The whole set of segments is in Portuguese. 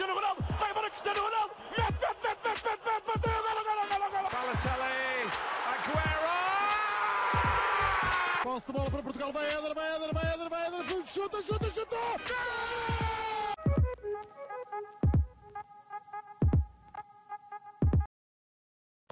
Cristiano Ronaldo, vai embora Cristiano Ronaldo, mete, mete, mete, mete, mete, mete, bateu, golo, golo, golo, golo. Balotelli, Aguero! Posse de bola para Portugal, vai Éder, vai Éder, vai Éder, vai Éder, chuta, chuta, chuta!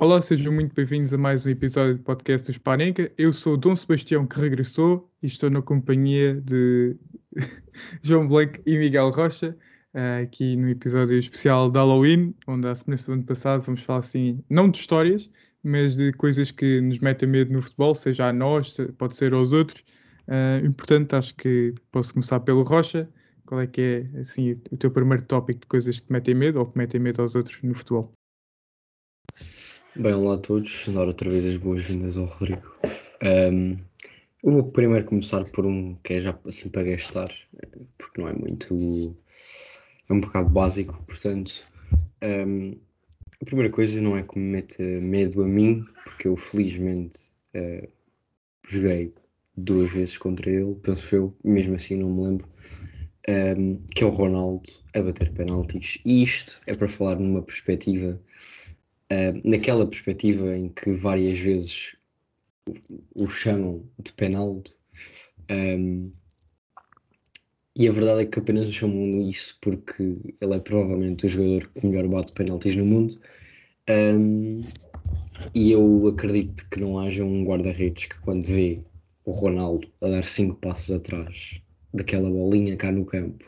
Olá, sejam muito bem-vindos a mais um episódio do podcast do Sparenca. Eu sou o Dom Sebastião que regressou e estou na companhia de João Blanco e Miguel Rocha, uh, aqui no episódio especial de Halloween, onde a semelhança do ano passado vamos falar assim, não de histórias, mas de coisas que nos metem medo no futebol, seja a nós, pode ser aos outros. Uh, portanto, acho que posso começar pelo Rocha. Qual é que é assim, o teu primeiro tópico de coisas que te metem medo ou que metem medo aos outros no futebol? Bem, olá a todos, dar outra vez as boas-vindas ao Rodrigo. Um, eu vou primeiro começar por um que é já assim para gastar, porque não é muito. É um bocado básico, portanto. Um, a primeira coisa não é que me meta medo a mim, porque eu felizmente uh, joguei duas vezes contra ele, penso eu, mesmo assim não me lembro, um, que é o Ronaldo a bater penaltis. E isto é para falar numa perspectiva uh, naquela perspectiva em que várias vezes o, chamam de penaldo. Um, e a verdade é que apenas chamam isso porque ele é provavelmente o jogador que melhor bate penaltis no mundo. Um, e eu acredito que não haja um guarda-redes que quando vê o Ronaldo a dar cinco passos atrás daquela bolinha cá no campo,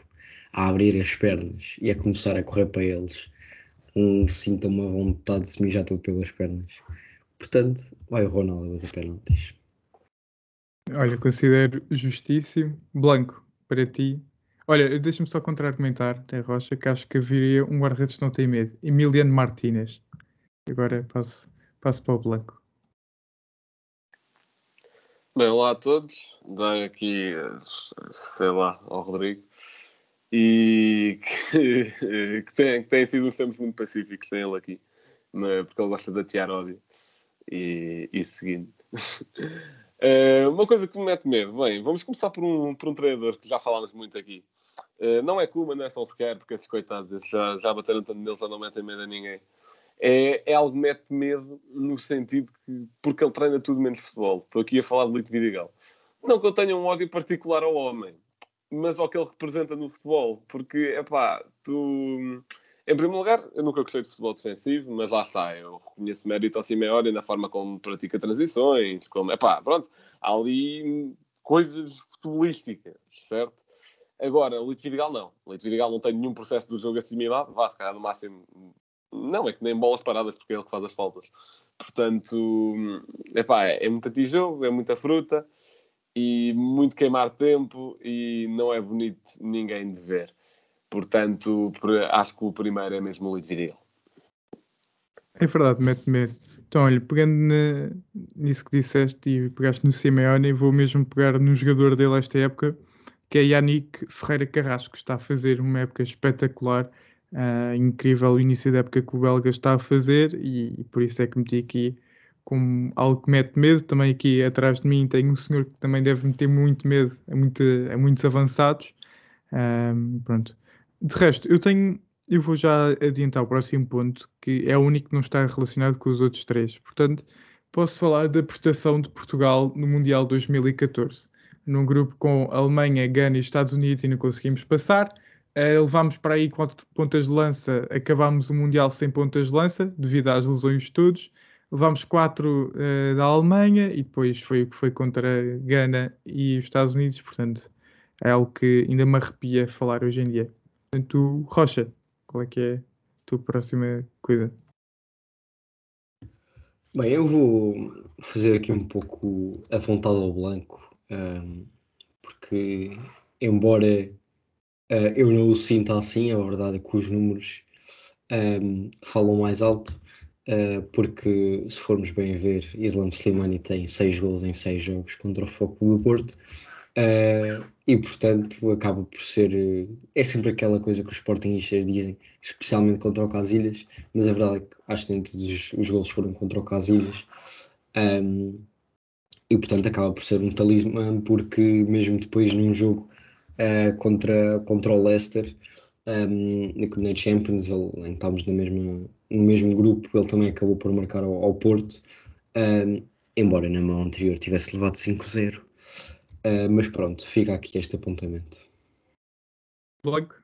a abrir as pernas e a começar a correr para eles, um, sinta uma vontade de se mijar tudo pelas pernas. Portanto, vai o Ronaldo a bater penaltis. Olha, considero justíssimo. Blanco, para ti. Olha, deixa-me só contra-argumentar, Té Rocha, que acho que haveria um guarda-redes que não tem medo. Emiliano Martínez. Agora passo, passo para o Blanco. Bem, olá a todos. Dar aqui, sei lá, ao Rodrigo e que, que, tem, que têm sido uns tempos muito pacíficos sem ele aqui, porque ele gosta de atear ódio e, e seguindo. uh, uma coisa que me mete medo, bem, vamos começar por um, por um treinador que já falámos muito aqui. Uh, não é Kuma, não é Solskjaer, porque esses coitados esses já, já bateram tanto neles, já não metem medo a ninguém. É, é algo que mete medo no sentido que, porque ele treina tudo menos futebol. Estou aqui a falar de Lito Vidigal. Não que eu tenha um ódio particular ao homem, mas ao que ele representa no futebol. Porque, é pá, tu. Em primeiro lugar, eu nunca gostei de futebol defensivo, mas lá está, eu reconheço mérito ao Simeone na forma como pratica transições, como, é pá, pronto, há ali coisas futebolísticas, certo? Agora, o Lito Vidigal não. O Lito Vidigal não tem nenhum processo do jogo assimilado, vá, se calhar no máximo, não, é que nem bolas paradas, porque é ele que faz as faltas. Portanto, é pá, é muito antijogo, é muita fruta, e muito queimar tempo e não é bonito ninguém de ver. Portanto, acho que o primeiro é mesmo o Viril. É verdade, mete medo. Então, olha, pegando na, nisso que disseste e pegaste no Simeone, vou mesmo pegar num jogador dele esta época, que é Yannick Ferreira Carrasco, que está a fazer uma época espetacular, uh, incrível o início da época que o Belga está a fazer, e, e por isso é que meti aqui como algo que mete medo. Também aqui atrás de mim tem um senhor que também deve meter muito medo a, muito, a muitos avançados. Um, pronto. De resto, eu tenho. Eu vou já adiantar o próximo ponto, que é o único que não está relacionado com os outros três. Portanto, posso falar da prestação de Portugal no Mundial 2014. Num grupo com Alemanha, Gana e Estados Unidos e não conseguimos passar. Uh, levámos para aí quatro pontas de lança, acabámos o Mundial sem pontas de lança, devido às lesões todos levámos quatro uh, da Alemanha e depois foi o que foi contra Gana e os Estados Unidos, portanto é algo que ainda me arrepia falar hoje em dia. Portanto, Rocha, qual é que é a tua próxima coisa? Bem, eu vou fazer aqui um pouco a vontade ao blanco, um, porque embora uh, eu não o sinta assim, a verdade é que os números um, falam mais alto Uh, porque se formos bem a ver, Islam Slimani tem 6 gols em 6 jogos contra o Foco do Porto uh, e portanto acaba por ser é sempre aquela coisa que os sportingistas dizem, especialmente contra o Casilhas, mas a verdade é que acho que todos os, os gols foram contra o Casilhas um, e portanto acaba por ser um talismã porque mesmo depois num jogo uh, contra, contra o Leicester um, na Champions, ele, estávamos na mesma, no mesmo grupo, ele também acabou por marcar ao, ao Porto, um, embora na mão anterior tivesse levado 5-0. Uh, mas pronto, fica aqui este apontamento. Logo.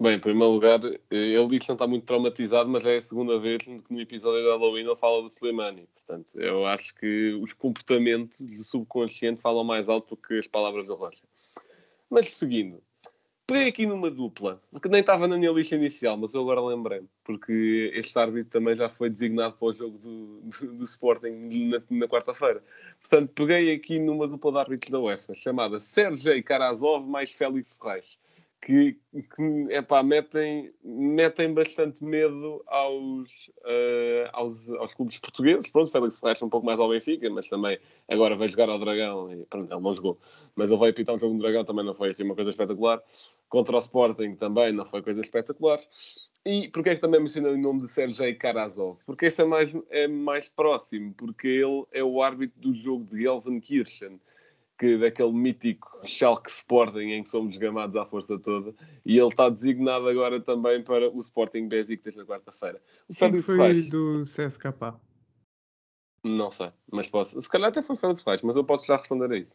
Bem, em primeiro lugar, ele diz que não está muito traumatizado, mas é a segunda vez que no episódio da Halloween ele fala do Slimani. Portanto, eu acho que os comportamentos do subconsciente falam mais alto do que as palavras do Rocha. Mas seguindo, peguei aqui numa dupla, que nem estava na minha lista inicial, mas eu agora lembrei porque este árbitro também já foi designado para o jogo do, do, do Sporting na, na quarta-feira. Portanto, peguei aqui numa dupla de árbitros da UEFA, chamada Sergei Karazov mais Félix Ferreira que, que epá, metem, metem bastante medo aos, uh, aos, aos clubes portugueses. Pronto, Félix Ferreira um pouco mais ao Benfica, mas também agora vai jogar ao Dragão e pronto, ele não jogou. Mas ele vai apitar um jogo no Dragão, também não foi assim uma coisa espetacular. Contra o Sporting também não foi coisa espetacular. E porquê é que também mencionei o nome de Sergei Karazov? Porque esse é mais, é mais próximo, porque ele é o árbitro do jogo de Gelsenkirchen que daquele mítico Schalke Sporting em que somos gamados à força toda e ele está designado agora também para o Sporting Besiktas na quarta-feira. O Félix foi Reis, do CSKA? Não sei, mas posso. Se calhar até foi o Félix Reis, mas eu posso já responder a isso.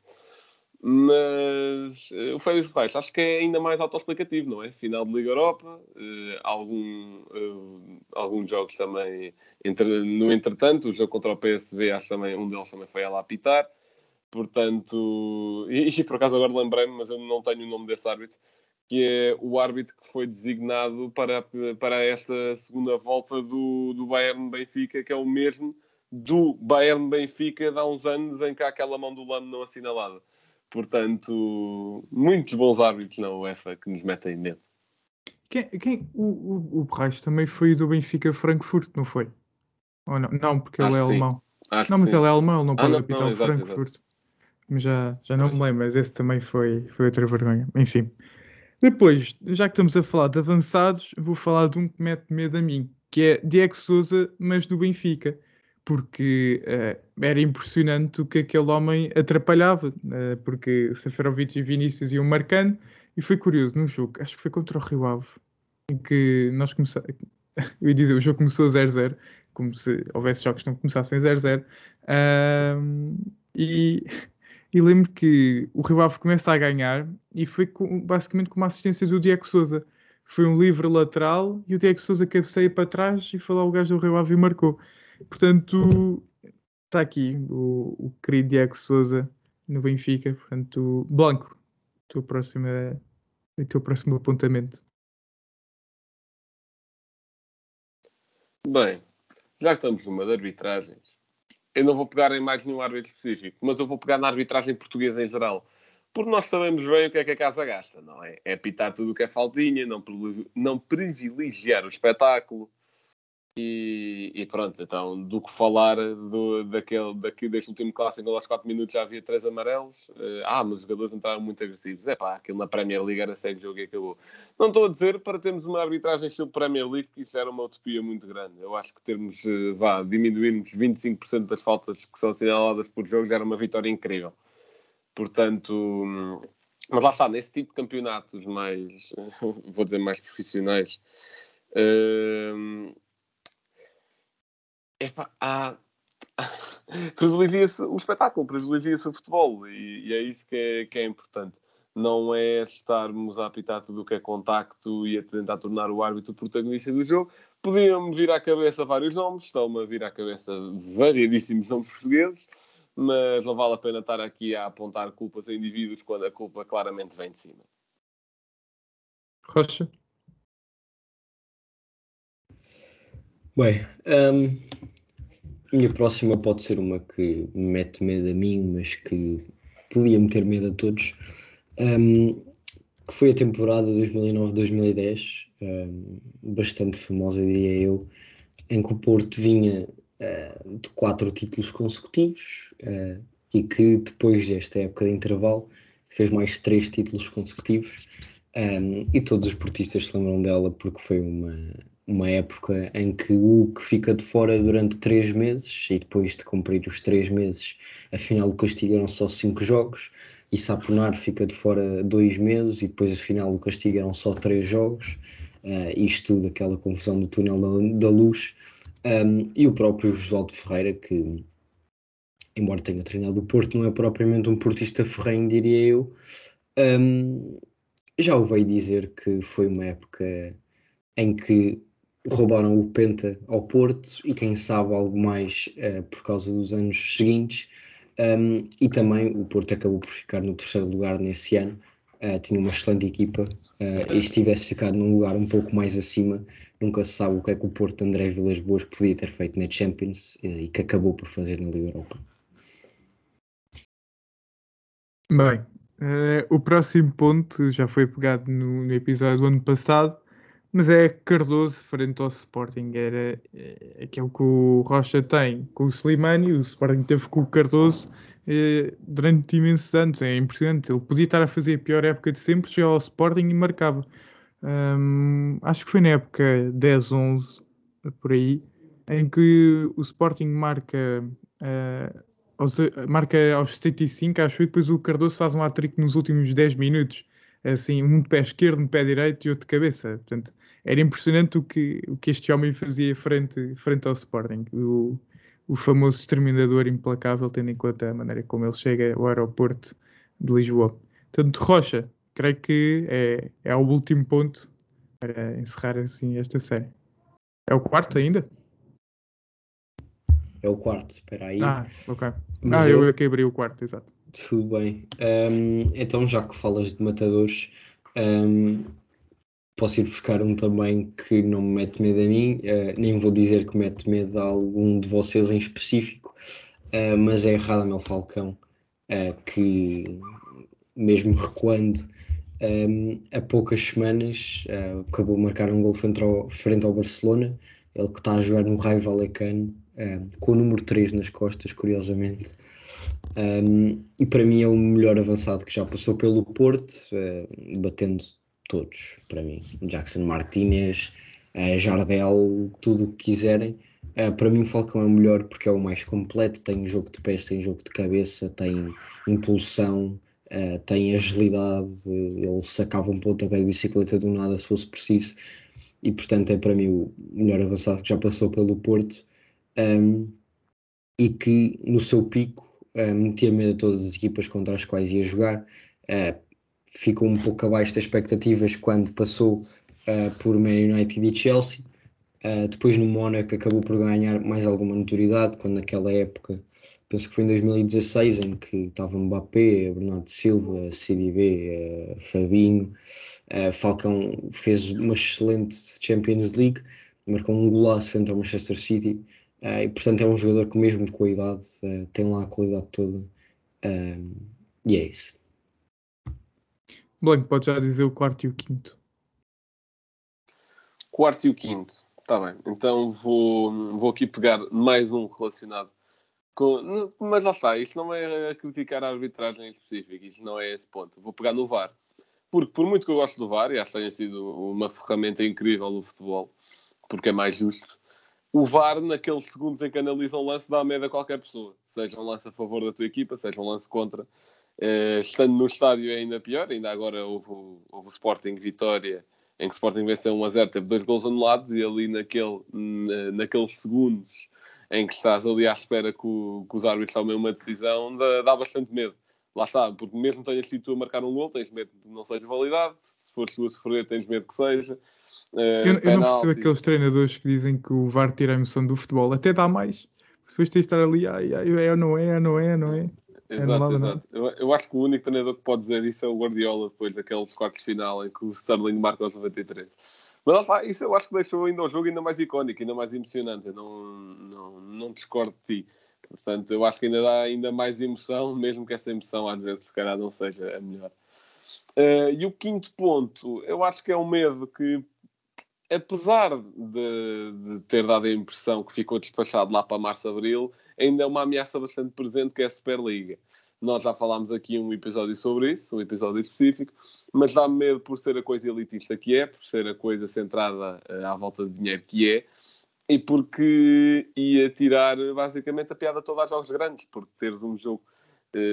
Mas uh, o Félix Reis acho que é ainda mais autoexplicativo, não é? Final de Liga Europa, uh, algum, uh, alguns jogos também. No entretanto, o jogo contra o PSV, acho também um deles também foi ela a apitar. Portanto, e, e por acaso agora lembrei-me, mas eu não tenho o nome desse árbitro, que é o árbitro que foi designado para, para esta segunda volta do, do Bayern Benfica, que é o mesmo do Bayern Benfica de há uns anos em que há aquela mão do Lano não assinalada. Portanto, muitos bons árbitros na UEFA que nos metem medo. Quem, quem, o, o, o Reis também foi do Benfica Frankfurt, não foi? Ou não? Não, porque Acho ele é alemão. Acho não, mas sim. ele é alemão, ele não ah, pode apitar o Frankfurt. Exato já, já não me lembro, mas esse também foi, foi outra vergonha. Enfim. Depois, já que estamos a falar de avançados, vou falar de um que mete medo a mim, que é Diego Souza, mas do Benfica. Porque uh, era impressionante o que aquele homem atrapalhava, uh, porque Seferovic e Vinícius iam marcando, e foi curioso no jogo, acho que foi contra o Rio Ave, em que nós começamos. Eu ia dizer, o jogo começou 0-0, como se houvesse jogos que não começassem 0-0. Uh, e e lembro que o Rio Ave começa a ganhar e foi com, basicamente com uma assistência do Diego Souza. Foi um livre lateral e o Diego Souza cabeceia para trás e foi lá o gajo do Rio Ave e marcou. Portanto, está aqui o, o querido Diego Souza no Benfica. Portanto, Blanco, tua próxima, o teu próximo apontamento. Bem, já que estamos numa de arbitragens, eu não vou pegar em mais nenhum árbitro específico, mas eu vou pegar na arbitragem portuguesa em geral. Porque nós sabemos bem o que é que a casa gasta, não é? É pitar tudo o que é faltinha, não, não privilegiar o espetáculo, e, e, pronto, então, do que falar do, daquele, daquele, deste último clássico, aos 4 minutos já havia 3 amarelos. Uh, ah, mas os jogadores entraram muito agressivos. É pá, aquilo na Premier League era segue jogo e acabou. Não estou a dizer para termos uma arbitragem estilo Premier League, que isso era uma utopia muito grande. Eu acho que termos, uh, vá, diminuirmos 25% das faltas que são assinaladas por jogo já era uma vitória incrível. Portanto, mas lá está, nesse tipo de campeonatos mais, vou dizer, mais profissionais. Uh, epá, há... privilegia-se o espetáculo, privilegia-se o futebol e, e, é isso que é, que é importante. Não é estarmos a apitar tudo o que é contacto e a tentar tornar o árbitro o protagonista do jogo. Podiam-me vir à cabeça vários nomes, estão-me a vir à cabeça variadíssimos nomes portugueses, mas não vale a pena estar aqui a apontar culpas a indivíduos quando a culpa claramente vem de cima. Rocha? Bem, um, minha próxima pode ser uma que me mete medo a mim, mas que podia meter medo a todos, um, que foi a temporada 2009-2010, um, bastante famosa, diria eu, em que o Porto vinha uh, de quatro títulos consecutivos uh, e que depois desta época de intervalo fez mais três títulos consecutivos. Um, e todos os portistas se lembram dela porque foi uma uma época em que o Hulk fica de fora durante três meses e depois de cumprir os três meses, afinal o castigo eram só cinco jogos e Saponar fica de fora dois meses e depois afinal o castigo eram só três jogos. Uh, isto tudo, aquela confusão do túnel da, da luz. Um, e o próprio Josualdo Ferreira, que embora tenha treinado o Porto, não é propriamente um portista ferrenho, diria eu. Um, já ouvi dizer que foi uma época em que roubaram o Penta ao Porto e quem sabe algo mais uh, por causa dos anos seguintes. Um, e também o Porto acabou por ficar no terceiro lugar nesse ano. Uh, tinha uma excelente equipa uh, e se tivesse ficado num lugar um pouco mais acima, nunca se sabe o que é que o Porto André Vilas Boas podia ter feito na Champions e que acabou por fazer na Liga Europa. Bem, o próximo ponto já foi pegado no, no, episódio do ano passado, mas é Cardoso frente ao Sporting. Era é, aquilo que o Rocha tem com o Slimani, o Sporting teve com o Cardoso é, durante imensos anos. É impressionante. Ele podia estar a fazer a pior época de sempre, chegava ao Sporting e marcava. Acho que foi na época 10-11, por aí, em que o Sporting marca. Uh, aos, marca aos 75, acho que depois o Cardoso faz um hat-trick nos últimos 10 minutos, assim, um de pé esquerdo, um de pé direito e outro de cabeça. Portanto, era impressionante o que, o que este homem fazia frente, frente ao Sporting. O, o famoso exterminador implacável, tendo em conta a maneira como ele chega ao aeroporto de Lisboa. Portanto, Rocha, creio que é, é o último ponto para encerrar assim esta série. É o quarto ainda? É o quarto, espera aí. Ah, ok. Mas ah, eu, eu que abri o quarto, exato. Tudo bem. Um, então, já que falas de matadores, um, posso ir buscar um também que não me mete medo a mim, uh, nem vou dizer que mete medo a algum de vocês em específico, uh, mas é Radamel Falcão, uh, que mesmo recuando um, há poucas semanas acabou de marcar um gol frente ao, frente ao Barcelona, ele que está a jogar no Raio Vallecano, um, com o número 3 nas costas, curiosamente. Um, e para mim é o melhor avançado que já passou pelo Porto, uh, batendo todos, para mim. Jackson Martinez, uh, Jardel, tudo o que quiserem. Uh, para mim o Falcão é o melhor porque é o mais completo, tem jogo de pés, tem jogo de cabeça, tem impulsão, uh, tem agilidade, ele sacava um pontapé de bicicleta do nada se fosse preciso e portanto é para mim o melhor avançado que já passou pelo Porto um, e que no seu pico uh, metia medo a todas as equipas contra as quais ia jogar. Uh, ficou um pouco abaixo das expectativas quando passou uh, por Man United e Chelsea. Uh, depois no Mónaco acabou por ganhar mais alguma notoriedade, quando naquela época, penso que foi em 2016, em que estava Mbappé, Bernardo Silva, CDB, uh, Fabinho, uh, Falcão fez uma excelente Champions League, marcou um golaço frente ao Manchester City, e portanto é um jogador que mesmo com a idade uh, tem lá a qualidade toda. Uh, e é isso. Blanco, pode já dizer o quarto e o quinto. Quarto e o quinto, está bem. Então vou, vou aqui pegar mais um relacionado com. Mas lá está, isto não é a criticar a arbitragem em específico, isto não é esse ponto. Vou pegar no VAR. Porque, por muito que eu gosto do VAR, e acho que tenha sido uma ferramenta incrível no futebol, porque é mais justo, o VAR, naqueles segundos em que analisa um lance, dá medo a qualquer pessoa. Seja um lance a favor da tua equipa, seja um lance contra. Uh, estando no estádio é ainda pior. Ainda agora houve, houve o Sporting Vitória, em que o Sporting venceu 1 a 0, teve dois gols anulados e ali naquele, na, naqueles segundos em que estás ali à espera que, o, que os árbitros tomem uma decisão, dá, dá, bastante medo. Lá está, porque mesmo tenhas sido tu a marcar um gol, tens medo de não seja validado. Se fores tu a sofrer, tens medo que seja. Eu, eu, não percebo aqueles treinadores que dizem que o VAR tira a emoção do futebol, até dá mais. Depois tens de estar ali, ai, ai, é, não é, não é, não é. Exato, é exato. Eu, eu, acho que o único treinador que pode dizer isso é o Guardiola, depois daqueles quartos de final em que o Sterling marca aos 93. Mas lá está, isso eu acho que deixou ainda o jogo ainda mais icónico, ainda mais emocionante. Eu não, não, não discordo de ti. Portanto, eu acho que ainda dá ainda mais emoção, mesmo que essa emoção às vezes se calhar não seja a melhor. Uh, e o quinto ponto, eu acho que é um medo que apesar de, de, ter dado a impressão que ficou despachado lá para março, abril, ainda é uma ameaça bastante presente que é a Superliga. Nós já falámos aqui um episódio sobre isso, um episódio específico, mas dá-me medo por ser a coisa elitista que é, por ser a coisa centrada uh, à volta de dinheiro que é, e porque ia tirar basicamente a piada toda aos jogos grandes, porque teres um jogo,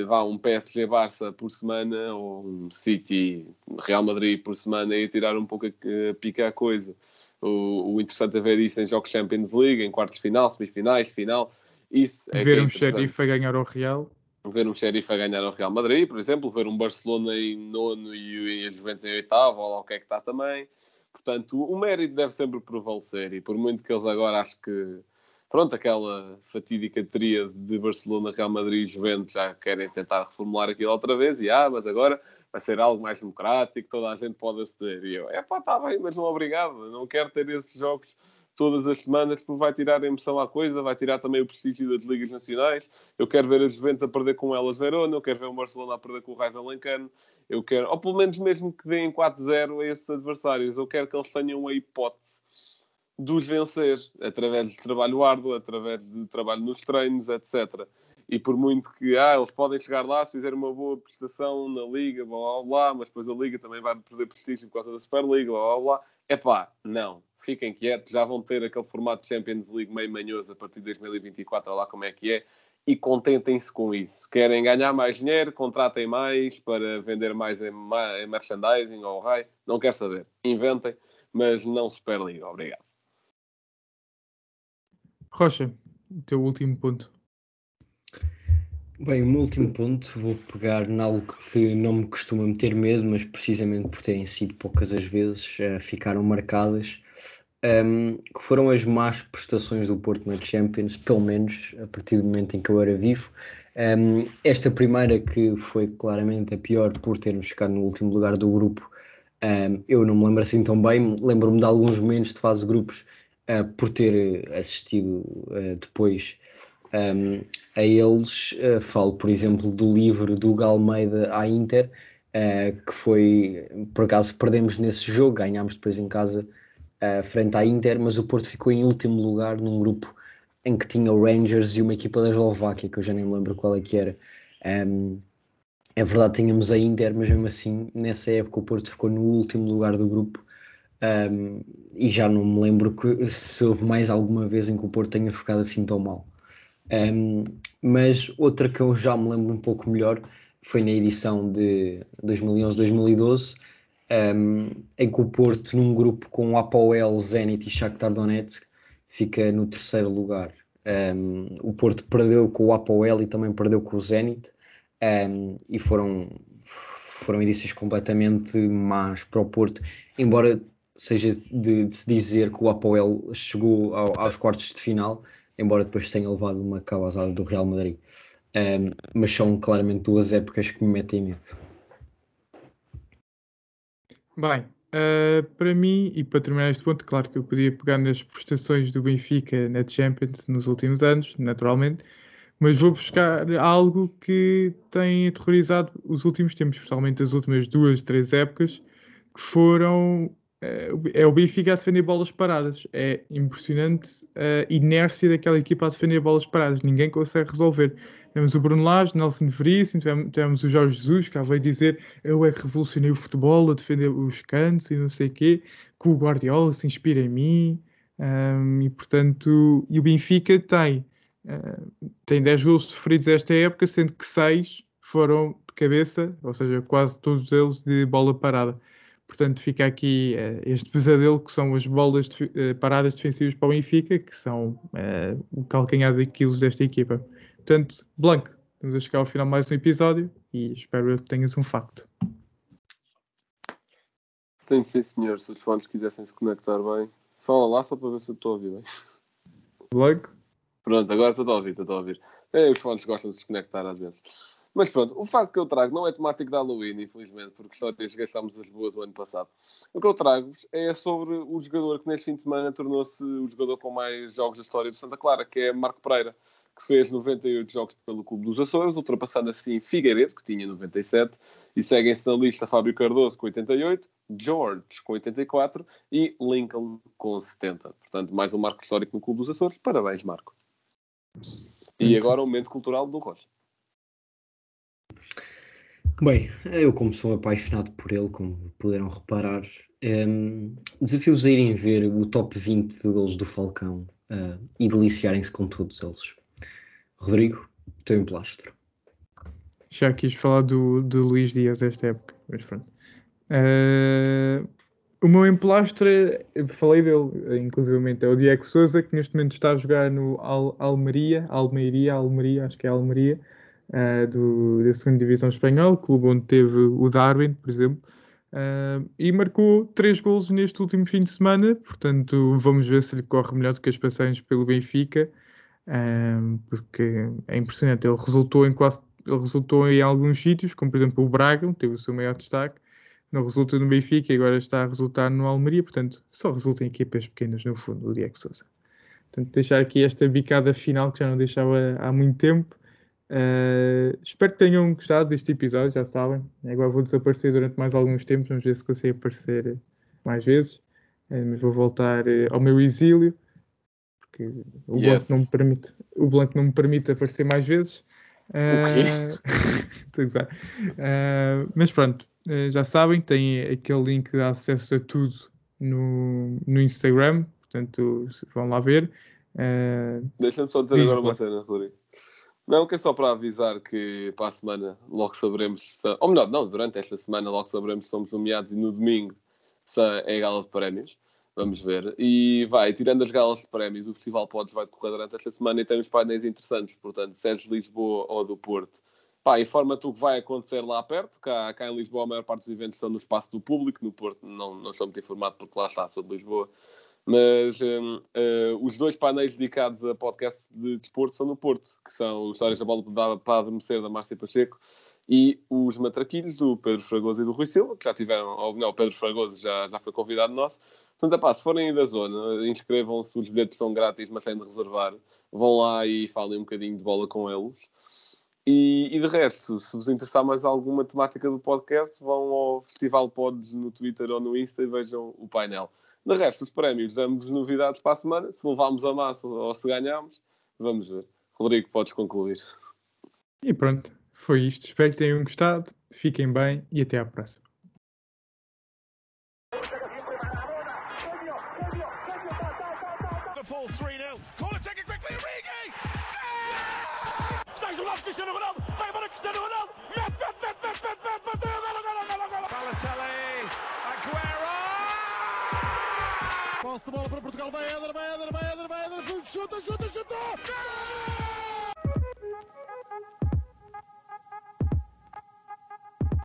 vá, um PSG Barça por semana, ou um City Real Madrid por semana, ia tirar um pouco a, a pica a coisa. O, o, interessante é ver isso em jogos Champions League, em quartos de final, semifinais, final. Isso é ver é um xerife a ganhar ao Real ver um xerife a ganhar ao Real Madrid, por exemplo, ver um Barcelona em nono e, a Juventus em oitavo, ou lá o que é que está também. Portanto, o mérito deve sempre prevalecer, e por muito que eles agora acho que, pronto, aquela fatídica tria de Barcelona, Real Madrid e Juventus já querem tentar reformular aquilo outra vez, e ah, mas agora vai ser algo mais democrático, toda a gente pode aceder. E eu, é pá, está bem, mas não obrigado, não quero ter esses jogos todas as semanas, porque vai tirar a emoção à coisa, vai tirar também o prestígio das ligas nacionais. Eu quero ver as Juventus a perder com elas Verona, eu quero ver o Barcelona a perder com o Raio Valencano, eu quero, ou pelo menos mesmo que deem 4-0 a esses adversários, eu quero que eles tenham a hipótese de os vencer, através de trabalho árduo, através de trabalho nos treinos, etc. E por muito que ah, eles podem chegar lá se fizerem uma boa prestação na Liga, blá blá blá, mas depois a Liga também vai perder prestígio por causa da Superliga, blá blá blá. É pá, não fiquem quietos, já vão ter aquele formato de Champions League meio manhoso a partir de 2024, lá como é que é, e contentem-se com isso. Querem ganhar mais dinheiro, contratem mais para vender mais em, em merchandising ou raio, não quero saber. Inventem, mas não Superliga. Obrigado. Rocha, o teu último ponto. Bem, o meu último ponto, vou pegar em algo que não me costuma meter medo, mas precisamente por terem sido poucas as vezes, uh, ficaram marcadas, um, ehm, que foram as más prestações do Porto na Champions, pelo menos a partir do momento em que eu era vivo. Um, ehm, esta primeira, que foi claramente a pior por termos ficado no último lugar do grupo, um, ehm, eu não me lembro assim tão bem, lembro-me de alguns momentos de fase de grupos uh, por ter assistido uh, depois um, a eles. Uh, falo, por exemplo, do livro do Galmeida à Inter, que foi, por acaso, perdemos nesse jogo, ganhámos depois em casa frente à Inter, mas o Porto ficou em último lugar num grupo em que tinha o Rangers e uma equipa da Eslováquia, que eu já nem me lembro qual é que era. Um, é verdade, tínhamos a Inter, mas mesmo assim, nessa época, o Porto ficou no último lugar do grupo. Um, e já não me lembro que, se houve mais alguma vez em que o Porto tenha ficado assim tão mal. Um, mas outra que eu já me lembro um pouco melhor foi na edição de 2011-2012, um, em que o Porto, num grupo com o Apoel, Zenit e Shakhtar Donetsk, fica no terceiro lugar. Um, o Porto perdeu com o Apoel e também perdeu com o Zenit, e foram, foram edições completamente más para o Porto, embora seja de, de se dizer que o Apoel chegou ao, aos quartos de final, embora depois tenha levado uma cabazada do Real Madrid. Um, mas são claramente duas épocas que me metem medo. Bem, uh, para mim, e para terminar este ponto, claro que eu podia pegar nas prestações do Benfica na Champions nos últimos anos, naturalmente, mas vou buscar algo que tem aterrorizado os últimos tempos, especialmente as últimas duas, três épocas, que foram é, é o Benfica a defender bolas paradas. É impressionante a inércia daquela equipa a defender bolas paradas. Ninguém consegue resolver. Temos o Bruno Lage, Nelson Veríssimo, tivemos o Jorge Jesus, que veio dizer eu é que revolucionei o futebol a defender os cantos e não sei o quê, que o Guardiola se inspira em mim. Um, e portanto, e o Benfica tem, uh, tem 10 gols sofridos esta época, sendo que 6 foram de cabeça, ou seja, quase todos eles de bola parada. Portanto, fica aqui uh, este pesadelo que são as bolas de, uh, paradas defensivas para o Benfica, que são uh, o calcanhar de quilos desta equipa. Portanto, Blanco, estamos a chegar ao final de mais um episódio e espero que tenhas um facto. Tenho sim, senhor. Se os fones quisessem se conectar bem, fala lá só para ver se eu estou a ouvir bem. Blanco? Pronto, agora estou a ouvir, estou a ouvir. É, os fones gostam de se conectar às vezes. Mas pronto, o facto que eu trago não é temático de Halloween, infelizmente, porque só gastámos as boas do ano passado. O que eu trago é sobre o jogador que neste fim de semana tornou-se o jogador com mais jogos da história do Santa Clara, que é Marco Pereira, que fez 98 jogos pelo Clube dos Açores, ultrapassando assim Figueiredo, que tinha 97, e seguem-se na lista Fábio Cardoso com 88, George com 84 e Lincoln com 70. Portanto, mais um marco histórico no Clube dos Açores. Parabéns, Marco. E agora o momento cultural do Rocha. Bem, eu como sou apaixonado por ele, como puderam reparar, um, desafio-vos a irem ver o top 20 de golos do Falcão uh, e deliciarem-se com todos eles. Rodrigo, teu emplastro. Já quis falar do, do Luís Dias esta época, mas pronto. Uh, o meu emplastro, eu falei dele, inclusivamente, é o Diego Souza, que neste momento está a jogar no Al Almeria, Almeria, Almeria, acho que é Almeria, uh, do, da segunda divisão espanhola, clube onde teve o Darwin, por exemplo, uh, e marcou três golos neste último fim de semana, portanto vamos ver se lhe corre melhor do que as passagens pelo Benfica, uh, porque é impressionante, ele resultou em quase ele resultou em alguns sítios, como por exemplo o Braga, teve o seu maior destaque, não resulta no Benfica e agora está a resultar no Almeria, portanto só resulta em equipas pequenas no fundo, o Diego Sousa. Portanto, deixar aqui esta bicada final que já não deixava há muito tempo. Uh, espero que tenham gostado deste episódio, já sabem. Agora vou desaparecer durante mais alguns tempos, vamos ver se consigo aparecer mais vezes. Uh, mas vou voltar uh, ao meu exílio, porque o, yes. blanco não me permite, o Blanco não me permite aparecer mais vezes. Estou a mas pronto, já sabem, tem aquele link de acesso a tudo no, no Instagram, portanto vão lá ver. Deixa-me só dizer agora uma cena, Rodrigo. Não, que é só para avisar que para a semana logo saberemos se, ou melhor, não, durante esta semana logo saberemos se somos nomeados e no domingo se é gala de prémios. Vamos ver. E vai, tirando as galas de prémios, o Festival Podes vai decorrer durante esta semana e temos painéis interessantes, portanto, se és de Lisboa ou do Porto, pá, informa-te o que vai acontecer lá perto. Cá, cá em Lisboa a maior parte dos eventos são no espaço do público, no Porto não, não estou muito informado porque lá está, sou de Lisboa. Mas um, uh, eh, os dois painéis dedicados a podcast de desporto são no Porto, que são Histórias da Bola da, para Adormecer, da Márcia Pacheco, e os Matraquilhos, do Pedro Fragoso e do Rui Silva, que já tiveram, ou não, o Pedro Fragoso já, já foi convidado nosso. Portanto, epá, se forem da zona, inscrevam-se, os bilhetes são grátis, mas têm de reservar. Vão lá e falem um bocadinho de bola com eles. E, e, de resto, se vos interessar mais alguma temática do podcast, vão ao Festival Pods no Twitter ou no Insta e vejam o painel. De resto, os prémios, damos novidades para a semana. Se levarmos a massa ou se ganharmos, vamos ver. Rodrigo, podes concluir. E pronto, foi isto. Espero que tenham gostado. Fiquem bem e até à próxima. Posse de bola para Portugal, vai Eder, vai Eder, vai Eder, vai Eder, chuta, chuta, chuta! Gol!